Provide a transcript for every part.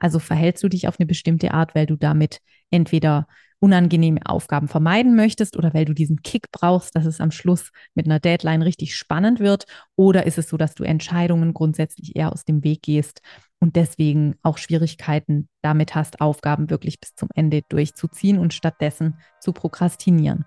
Also verhältst du dich auf eine bestimmte Art, weil du damit entweder unangenehme Aufgaben vermeiden möchtest oder weil du diesen Kick brauchst, dass es am Schluss mit einer Deadline richtig spannend wird? Oder ist es so, dass du Entscheidungen grundsätzlich eher aus dem Weg gehst und deswegen auch Schwierigkeiten damit hast, Aufgaben wirklich bis zum Ende durchzuziehen und stattdessen zu prokrastinieren?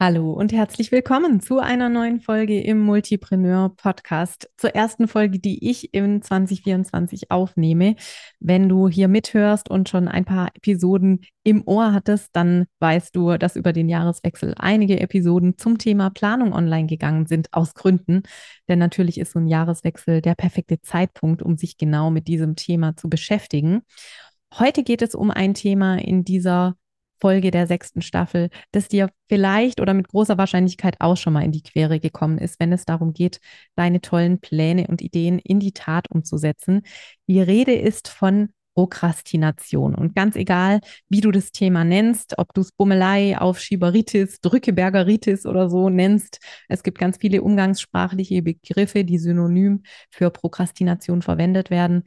Hallo und herzlich willkommen zu einer neuen Folge im Multipreneur Podcast. Zur ersten Folge, die ich in 2024 aufnehme. Wenn du hier mithörst und schon ein paar Episoden im Ohr hattest, dann weißt du, dass über den Jahreswechsel einige Episoden zum Thema Planung online gegangen sind, aus Gründen. Denn natürlich ist so ein Jahreswechsel der perfekte Zeitpunkt, um sich genau mit diesem Thema zu beschäftigen. Heute geht es um ein Thema in dieser Folge der sechsten Staffel, das dir vielleicht oder mit großer Wahrscheinlichkeit auch schon mal in die Quere gekommen ist, wenn es darum geht, deine tollen Pläne und Ideen in die Tat umzusetzen. Die Rede ist von Prokrastination. Und ganz egal, wie du das Thema nennst, ob du es Bummelei, Aufschieberitis, Drückebergeritis oder so nennst, es gibt ganz viele umgangssprachliche Begriffe, die synonym für Prokrastination verwendet werden.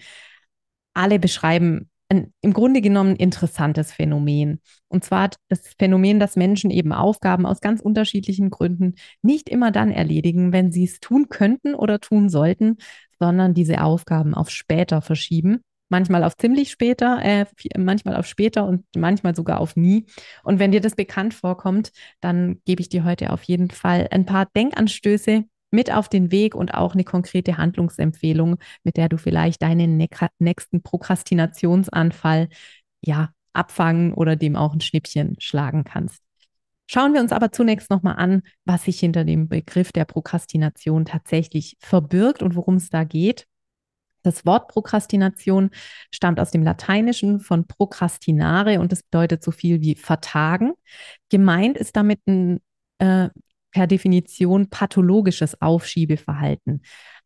Alle beschreiben ein im Grunde genommen interessantes Phänomen. Und zwar das Phänomen, dass Menschen eben Aufgaben aus ganz unterschiedlichen Gründen nicht immer dann erledigen, wenn sie es tun könnten oder tun sollten, sondern diese Aufgaben auf später verschieben. Manchmal auf ziemlich später, äh, manchmal auf später und manchmal sogar auf nie. Und wenn dir das bekannt vorkommt, dann gebe ich dir heute auf jeden Fall ein paar Denkanstöße, mit auf den Weg und auch eine konkrete Handlungsempfehlung, mit der du vielleicht deinen nächsten Prokrastinationsanfall ja abfangen oder dem auch ein Schnippchen schlagen kannst. Schauen wir uns aber zunächst nochmal an, was sich hinter dem Begriff der Prokrastination tatsächlich verbirgt und worum es da geht. Das Wort Prokrastination stammt aus dem Lateinischen von procrastinare und es bedeutet so viel wie vertagen. Gemeint ist damit ein äh, per Definition pathologisches Aufschiebeverhalten.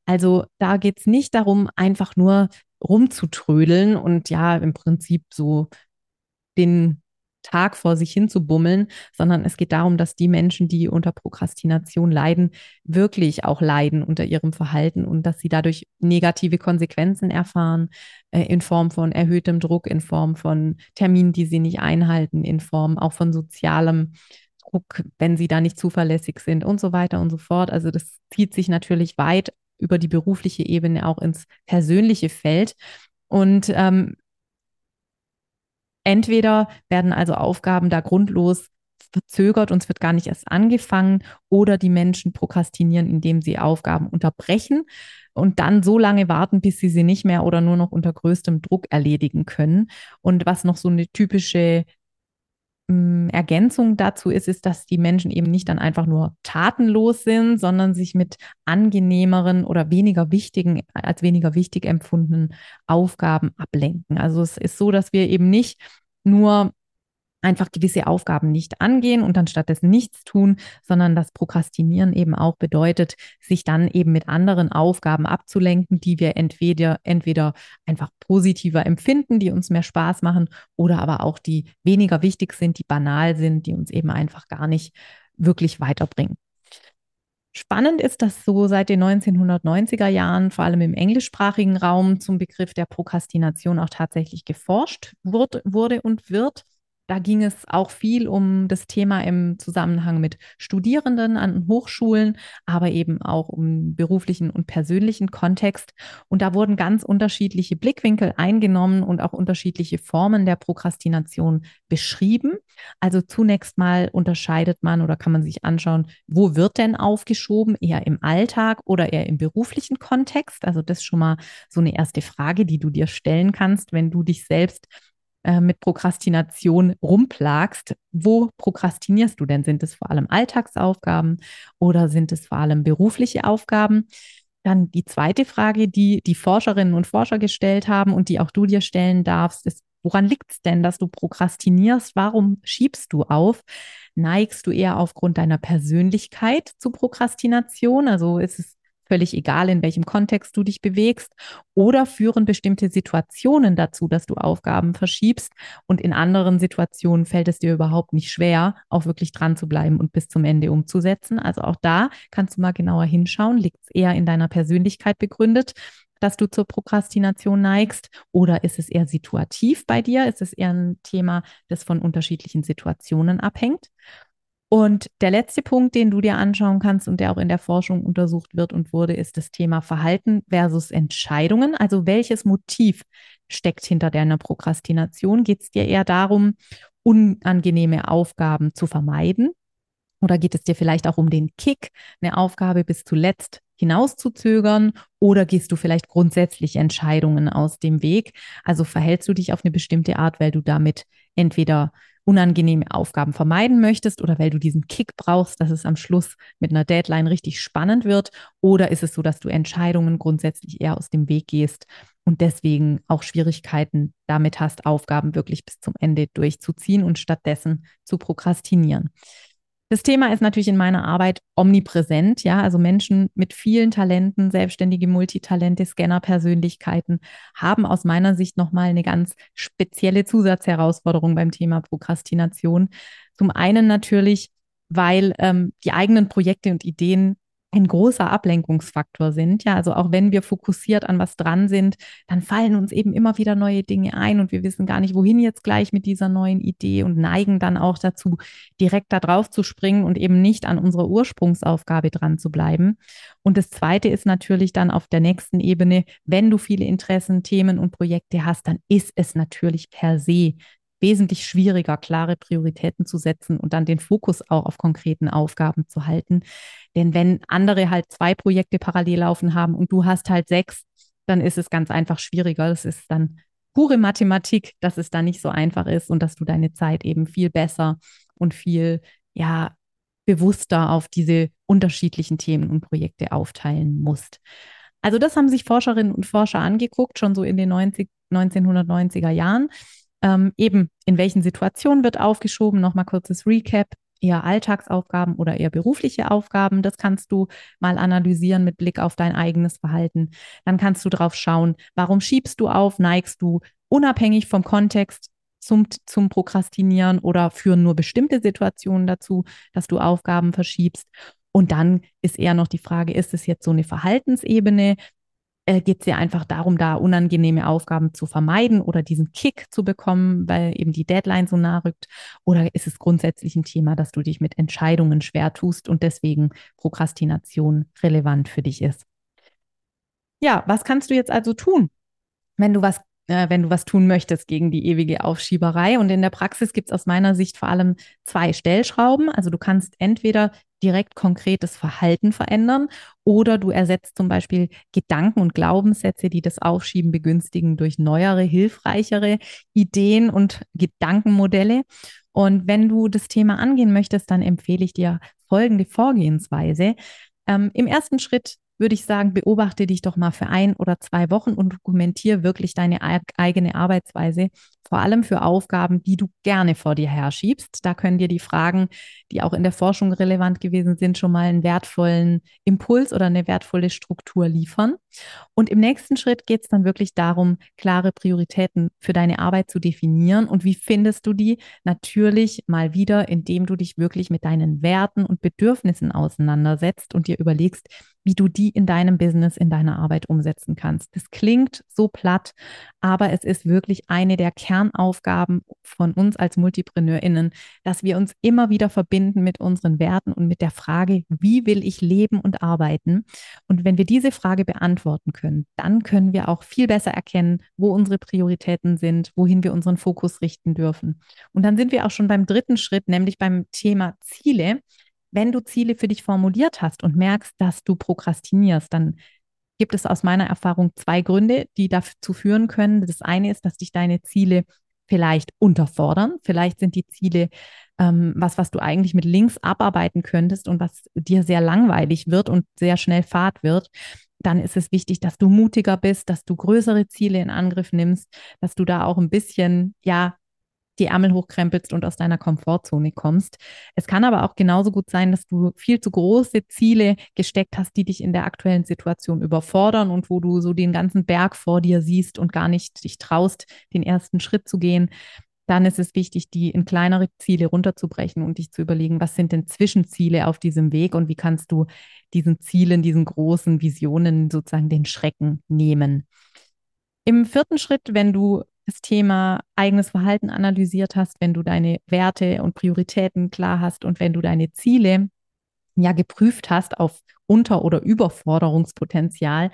Also da geht es nicht darum, einfach nur rumzutrödeln und ja, im Prinzip so den Tag vor sich hin zu bummeln, sondern es geht darum, dass die Menschen, die unter Prokrastination leiden, wirklich auch leiden unter ihrem Verhalten und dass sie dadurch negative Konsequenzen erfahren, äh, in Form von erhöhtem Druck, in Form von Terminen, die sie nicht einhalten, in Form auch von sozialem Druck, wenn sie da nicht zuverlässig sind und so weiter und so fort. Also das zieht sich natürlich weit über die berufliche Ebene auch ins persönliche Feld. Und ähm, entweder werden also Aufgaben da grundlos verzögert und es wird gar nicht erst angefangen oder die Menschen prokrastinieren, indem sie Aufgaben unterbrechen und dann so lange warten, bis sie sie nicht mehr oder nur noch unter größtem Druck erledigen können. Und was noch so eine typische Ergänzung dazu ist, ist, dass die Menschen eben nicht dann einfach nur tatenlos sind, sondern sich mit angenehmeren oder weniger wichtigen, als weniger wichtig empfundenen Aufgaben ablenken. Also es ist so, dass wir eben nicht nur einfach gewisse Aufgaben nicht angehen und dann stattdessen nichts tun, sondern das Prokrastinieren eben auch bedeutet, sich dann eben mit anderen Aufgaben abzulenken, die wir entweder, entweder einfach positiver empfinden, die uns mehr Spaß machen oder aber auch die weniger wichtig sind, die banal sind, die uns eben einfach gar nicht wirklich weiterbringen. Spannend ist, dass so seit den 1990er Jahren, vor allem im englischsprachigen Raum, zum Begriff der Prokrastination auch tatsächlich geforscht wurde und wird. Da ging es auch viel um das Thema im Zusammenhang mit Studierenden an Hochschulen, aber eben auch um beruflichen und persönlichen Kontext. Und da wurden ganz unterschiedliche Blickwinkel eingenommen und auch unterschiedliche Formen der Prokrastination beschrieben. Also zunächst mal unterscheidet man oder kann man sich anschauen, wo wird denn aufgeschoben? Eher im Alltag oder eher im beruflichen Kontext? Also das ist schon mal so eine erste Frage, die du dir stellen kannst, wenn du dich selbst äh, mit Prokrastination rumplagst, wo prokrastinierst du denn? Sind es vor allem Alltagsaufgaben oder sind es vor allem berufliche Aufgaben? Dann die zweite Frage, die die Forscherinnen und Forscher gestellt haben und die auch du dir stellen darfst, ist, Woran liegt es denn, dass du prokrastinierst? Warum schiebst du auf? Neigst du eher aufgrund deiner Persönlichkeit zu Prokrastination? Also ist es völlig egal, in welchem Kontext du dich bewegst, oder führen bestimmte Situationen dazu, dass du Aufgaben verschiebst und in anderen Situationen fällt es dir überhaupt nicht schwer, auch wirklich dran zu bleiben und bis zum Ende umzusetzen. Also auch da kannst du mal genauer hinschauen, liegt es eher in deiner Persönlichkeit begründet, dass du zur Prokrastination neigst? Oder ist es eher situativ bei dir? Ist es eher ein Thema, das von unterschiedlichen Situationen abhängt? Und der letzte Punkt, den du dir anschauen kannst und der auch in der Forschung untersucht wird und wurde, ist das Thema Verhalten versus Entscheidungen. Also welches Motiv steckt hinter deiner Prokrastination? Geht es dir eher darum, unangenehme Aufgaben zu vermeiden? Oder geht es dir vielleicht auch um den Kick, eine Aufgabe bis zuletzt hinauszuzögern? Oder gehst du vielleicht grundsätzlich Entscheidungen aus dem Weg? Also verhältst du dich auf eine bestimmte Art, weil du damit entweder unangenehme Aufgaben vermeiden möchtest oder weil du diesen Kick brauchst, dass es am Schluss mit einer Deadline richtig spannend wird? Oder ist es so, dass du Entscheidungen grundsätzlich eher aus dem Weg gehst und deswegen auch Schwierigkeiten damit hast, Aufgaben wirklich bis zum Ende durchzuziehen und stattdessen zu prokrastinieren? Das Thema ist natürlich in meiner Arbeit omnipräsent, ja, also Menschen mit vielen Talenten, selbstständige Multitalente, Scanner-Persönlichkeiten haben aus meiner Sicht nochmal eine ganz spezielle Zusatzherausforderung beim Thema Prokrastination. Zum einen natürlich, weil ähm, die eigenen Projekte und Ideen ein großer Ablenkungsfaktor sind. Ja, also auch wenn wir fokussiert an was dran sind, dann fallen uns eben immer wieder neue Dinge ein und wir wissen gar nicht, wohin jetzt gleich mit dieser neuen Idee und neigen dann auch dazu, direkt da drauf zu springen und eben nicht an unserer Ursprungsaufgabe dran zu bleiben. Und das zweite ist natürlich dann auf der nächsten Ebene, wenn du viele Interessen, Themen und Projekte hast, dann ist es natürlich per se wesentlich schwieriger, klare Prioritäten zu setzen und dann den Fokus auch auf konkreten Aufgaben zu halten. Denn wenn andere halt zwei Projekte parallel laufen haben und du hast halt sechs, dann ist es ganz einfach schwieriger. Das ist dann pure Mathematik, dass es da nicht so einfach ist und dass du deine Zeit eben viel besser und viel, ja, bewusster auf diese unterschiedlichen Themen und Projekte aufteilen musst. Also das haben sich Forscherinnen und Forscher angeguckt, schon so in den 90, 1990er Jahren. Ähm, eben, in welchen Situationen wird aufgeschoben? Nochmal kurzes Recap. Eher Alltagsaufgaben oder eher berufliche Aufgaben. Das kannst du mal analysieren mit Blick auf dein eigenes Verhalten. Dann kannst du drauf schauen, warum schiebst du auf? Neigst du unabhängig vom Kontext zum, zum Prokrastinieren oder führen nur bestimmte Situationen dazu, dass du Aufgaben verschiebst? Und dann ist eher noch die Frage, ist es jetzt so eine Verhaltensebene? Äh, geht es ja einfach darum, da unangenehme Aufgaben zu vermeiden oder diesen Kick zu bekommen, weil eben die Deadline so nah rückt? Oder ist es grundsätzlich ein Thema, dass du dich mit Entscheidungen schwer tust und deswegen Prokrastination relevant für dich ist? Ja, was kannst du jetzt also tun, wenn du was äh, wenn du was tun möchtest gegen die ewige Aufschieberei. Und in der Praxis gibt es aus meiner Sicht vor allem zwei Stellschrauben. Also du kannst entweder direkt konkretes Verhalten verändern oder du ersetzt zum Beispiel Gedanken und Glaubenssätze, die das Aufschieben begünstigen, durch neuere, hilfreichere Ideen und Gedankenmodelle. Und wenn du das Thema angehen möchtest, dann empfehle ich dir folgende Vorgehensweise. Ähm, Im ersten Schritt würde ich sagen, beobachte dich doch mal für ein oder zwei Wochen und dokumentiere wirklich deine eigene Arbeitsweise, vor allem für Aufgaben, die du gerne vor dir herschiebst. Da können dir die Fragen, die auch in der Forschung relevant gewesen sind, schon mal einen wertvollen Impuls oder eine wertvolle Struktur liefern. Und im nächsten Schritt geht es dann wirklich darum, klare Prioritäten für deine Arbeit zu definieren. Und wie findest du die? Natürlich mal wieder, indem du dich wirklich mit deinen Werten und Bedürfnissen auseinandersetzt und dir überlegst, wie du die in deinem Business, in deiner Arbeit umsetzen kannst. Das klingt so platt, aber es ist wirklich eine der Kernaufgaben von uns als MultipreneurInnen, dass wir uns immer wieder verbinden mit unseren Werten und mit der Frage, wie will ich leben und arbeiten? Und wenn wir diese Frage beantworten können, dann können wir auch viel besser erkennen, wo unsere Prioritäten sind, wohin wir unseren Fokus richten dürfen. Und dann sind wir auch schon beim dritten Schritt, nämlich beim Thema Ziele wenn du Ziele für dich formuliert hast und merkst, dass du prokrastinierst, dann gibt es aus meiner Erfahrung zwei Gründe, die dazu führen können. Das eine ist, dass dich deine Ziele vielleicht unterfordern. Vielleicht sind die Ziele ähm, was, was du eigentlich mit links abarbeiten könntest und was dir sehr langweilig wird und sehr schnell fad wird. dann ist es wichtig, dass du mutiger bist, dass du größere Ziele in Angriff nimmst, dass du da auch ein bisschen, ja, die Ärmel hochkrempelst und aus deiner Komfortzone kommst. Es kann aber auch genauso gut sein, dass du viel zu große Ziele gesteckt hast, die dich in der aktuellen Situation überfordern und wo du so den ganzen Berg vor dir siehst und gar nicht dich traust, den ersten Schritt zu gehen. Dann ist es wichtig, die in kleinere Ziele runterzubrechen und dich zu überlegen, was sind denn Zwischenziele auf diesem Weg und wie kannst du diesen Zielen, diesen großen Visionen sozusagen den Schrecken nehmen. Im vierten Schritt, wenn du das Thema eigenes Verhalten analysiert hast, wenn du deine Werte und Prioritäten klar hast und wenn du deine Ziele ja geprüft hast auf Unter- oder Überforderungspotenzial,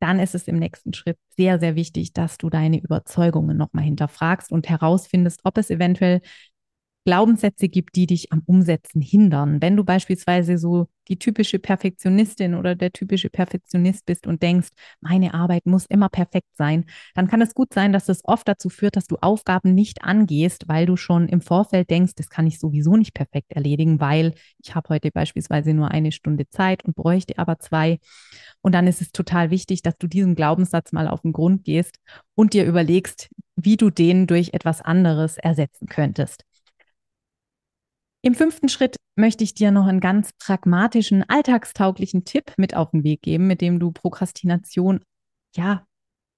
dann ist es im nächsten Schritt sehr, sehr wichtig, dass du deine Überzeugungen nochmal hinterfragst und herausfindest, ob es eventuell Glaubenssätze gibt, die dich am Umsetzen hindern. Wenn du beispielsweise so die typische Perfektionistin oder der typische Perfektionist bist und denkst, meine Arbeit muss immer perfekt sein, dann kann es gut sein, dass das oft dazu führt, dass du Aufgaben nicht angehst, weil du schon im Vorfeld denkst, das kann ich sowieso nicht perfekt erledigen, weil ich habe heute beispielsweise nur eine Stunde Zeit und bräuchte aber zwei. Und dann ist es total wichtig, dass du diesem Glaubenssatz mal auf den Grund gehst und dir überlegst, wie du den durch etwas anderes ersetzen könntest. Im fünften Schritt möchte ich dir noch einen ganz pragmatischen, alltagstauglichen Tipp mit auf den Weg geben, mit dem du Prokrastination ja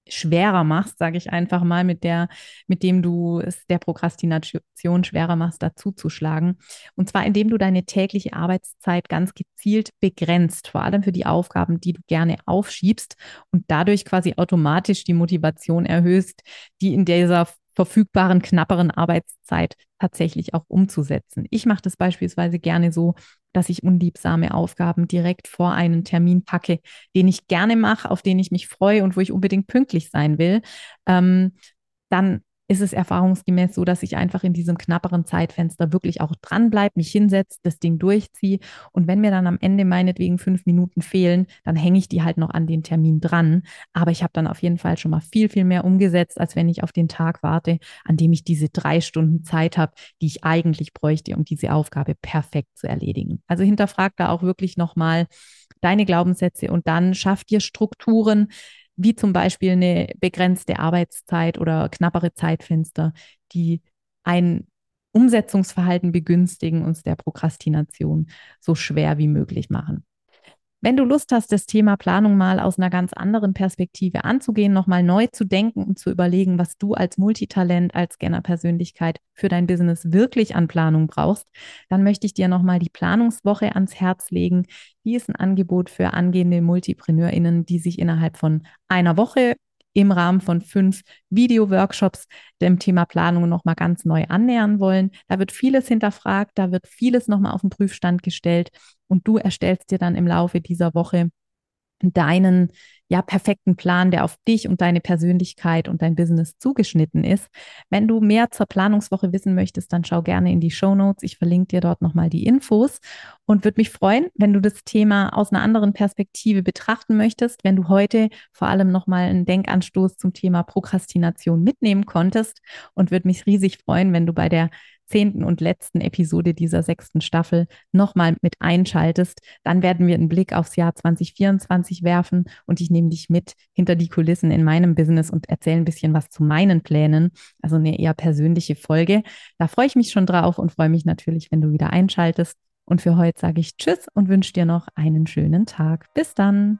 schwerer machst, sage ich einfach mal, mit der, mit dem du es der Prokrastination schwerer machst, dazu zu schlagen. Und zwar, indem du deine tägliche Arbeitszeit ganz gezielt begrenzt, vor allem für die Aufgaben, die du gerne aufschiebst und dadurch quasi automatisch die Motivation erhöhst, die in dieser verfügbaren, knapperen Arbeitszeit tatsächlich auch umzusetzen. Ich mache das beispielsweise gerne so, dass ich unliebsame Aufgaben direkt vor einen Termin packe, den ich gerne mache, auf den ich mich freue und wo ich unbedingt pünktlich sein will. Ähm, dann ist es erfahrungsgemäß so, dass ich einfach in diesem knapperen Zeitfenster wirklich auch dranbleibe, mich hinsetze, das Ding durchziehe. Und wenn mir dann am Ende meinetwegen fünf Minuten fehlen, dann hänge ich die halt noch an den Termin dran. Aber ich habe dann auf jeden Fall schon mal viel, viel mehr umgesetzt, als wenn ich auf den Tag warte, an dem ich diese drei Stunden Zeit habe, die ich eigentlich bräuchte, um diese Aufgabe perfekt zu erledigen. Also hinterfrag da auch wirklich nochmal deine Glaubenssätze und dann schaff dir Strukturen, wie zum Beispiel eine begrenzte Arbeitszeit oder knappere Zeitfenster, die ein Umsetzungsverhalten begünstigen und der Prokrastination so schwer wie möglich machen. Wenn du Lust hast, das Thema Planung mal aus einer ganz anderen Perspektive anzugehen, nochmal neu zu denken und zu überlegen, was du als Multitalent, als Scanner-Persönlichkeit für dein Business wirklich an Planung brauchst, dann möchte ich dir nochmal die Planungswoche ans Herz legen. Die ist ein Angebot für angehende MultipreneurInnen, die sich innerhalb von einer Woche im Rahmen von fünf Video-Workshops dem Thema Planung nochmal ganz neu annähern wollen. Da wird vieles hinterfragt, da wird vieles nochmal auf den Prüfstand gestellt und du erstellst dir dann im Laufe dieser Woche deinen ja perfekten Plan, der auf dich und deine Persönlichkeit und dein Business zugeschnitten ist. Wenn du mehr zur Planungswoche wissen möchtest, dann schau gerne in die Show Notes. Ich verlinke dir dort nochmal die Infos und würde mich freuen, wenn du das Thema aus einer anderen Perspektive betrachten möchtest, wenn du heute vor allem nochmal einen Denkanstoß zum Thema Prokrastination mitnehmen konntest und würde mich riesig freuen, wenn du bei der zehnten und letzten Episode dieser sechsten Staffel nochmal mit einschaltest. Dann werden wir einen Blick aufs Jahr 2024 werfen und ich nehme dich mit hinter die Kulissen in meinem Business und erzähle ein bisschen was zu meinen Plänen. Also eine eher persönliche Folge. Da freue ich mich schon drauf und freue mich natürlich, wenn du wieder einschaltest. Und für heute sage ich Tschüss und wünsche dir noch einen schönen Tag. Bis dann.